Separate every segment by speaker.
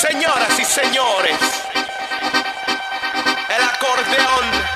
Speaker 1: Señoras y señores, el acordeón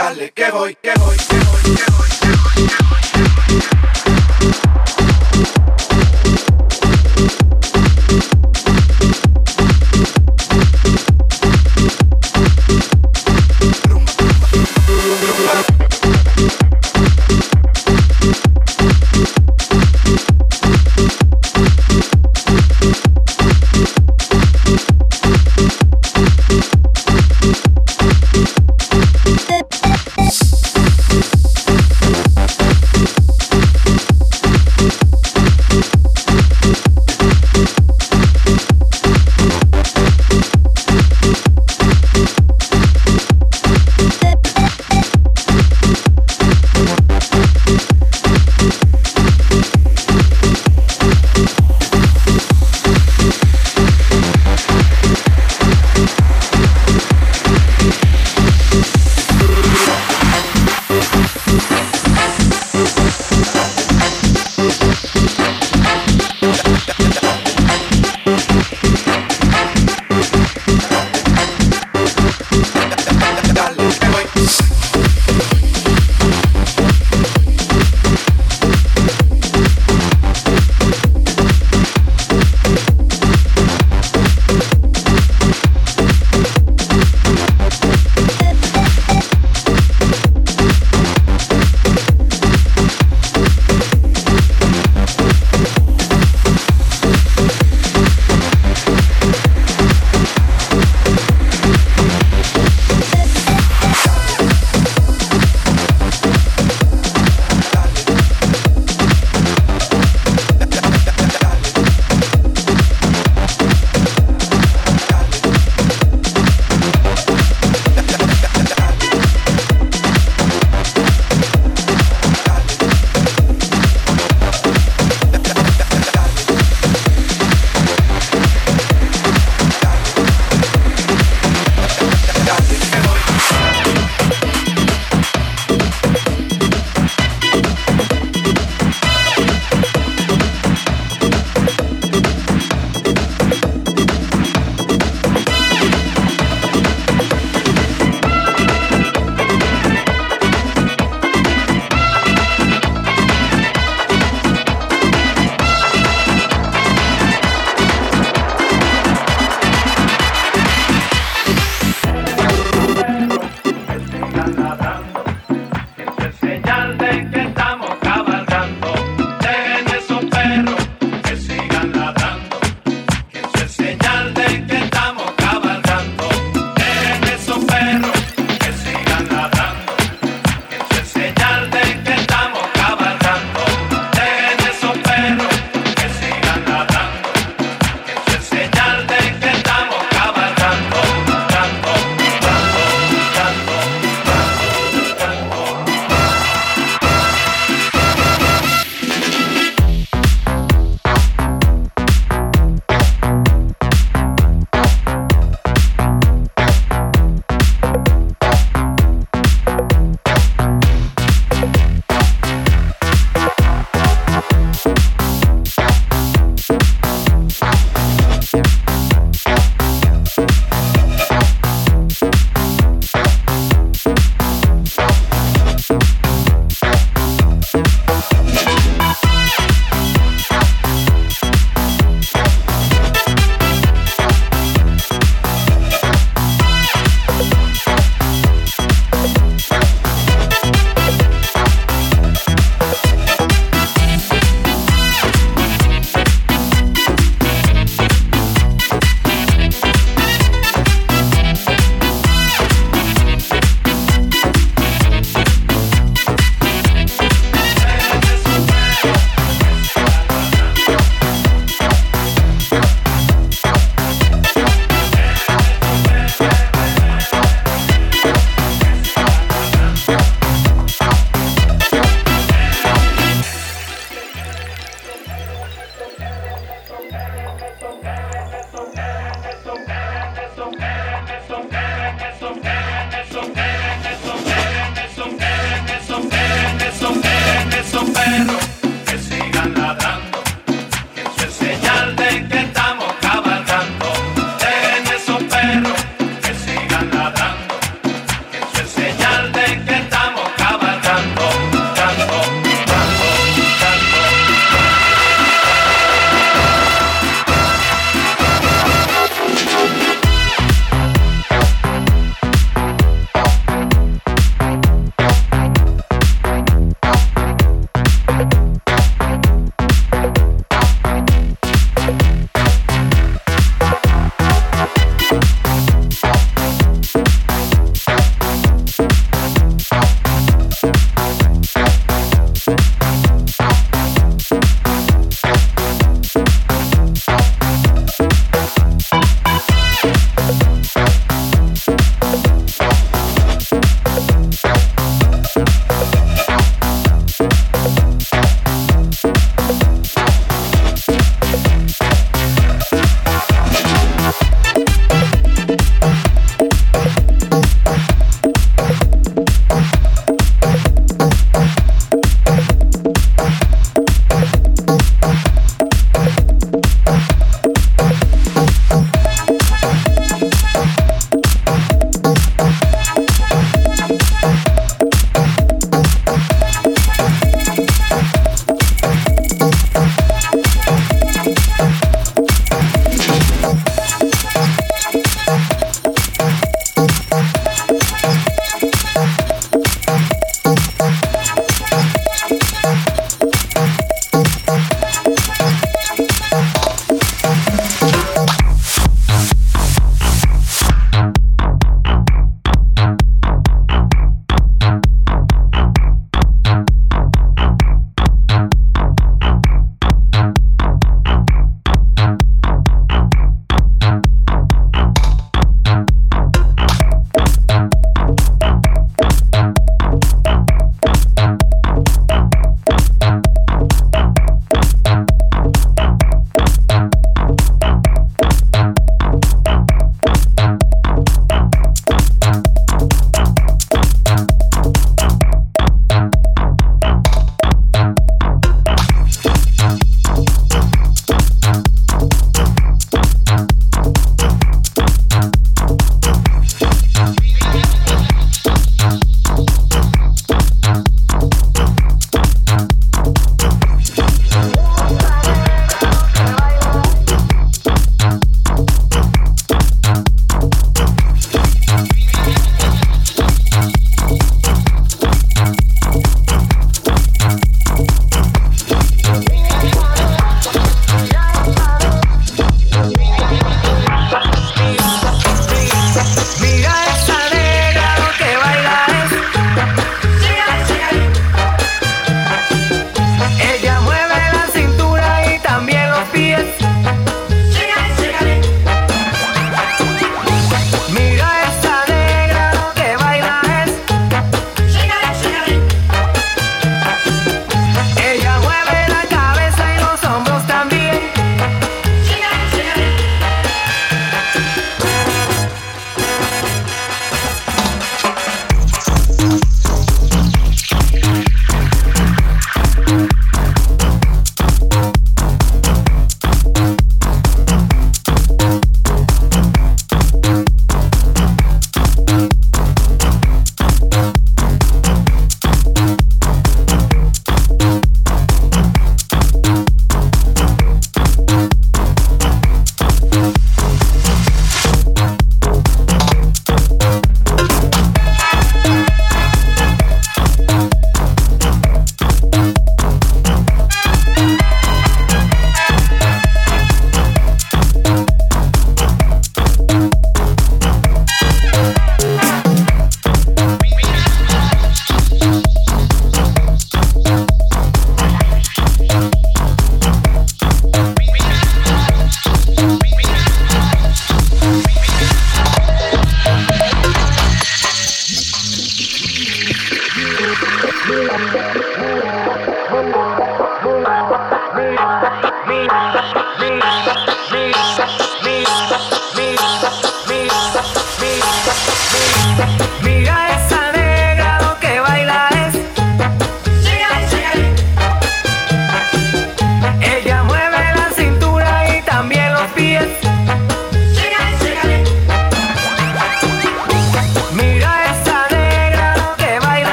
Speaker 1: Dale que voy, que voy, que voy, que voy, que voy, Yeah.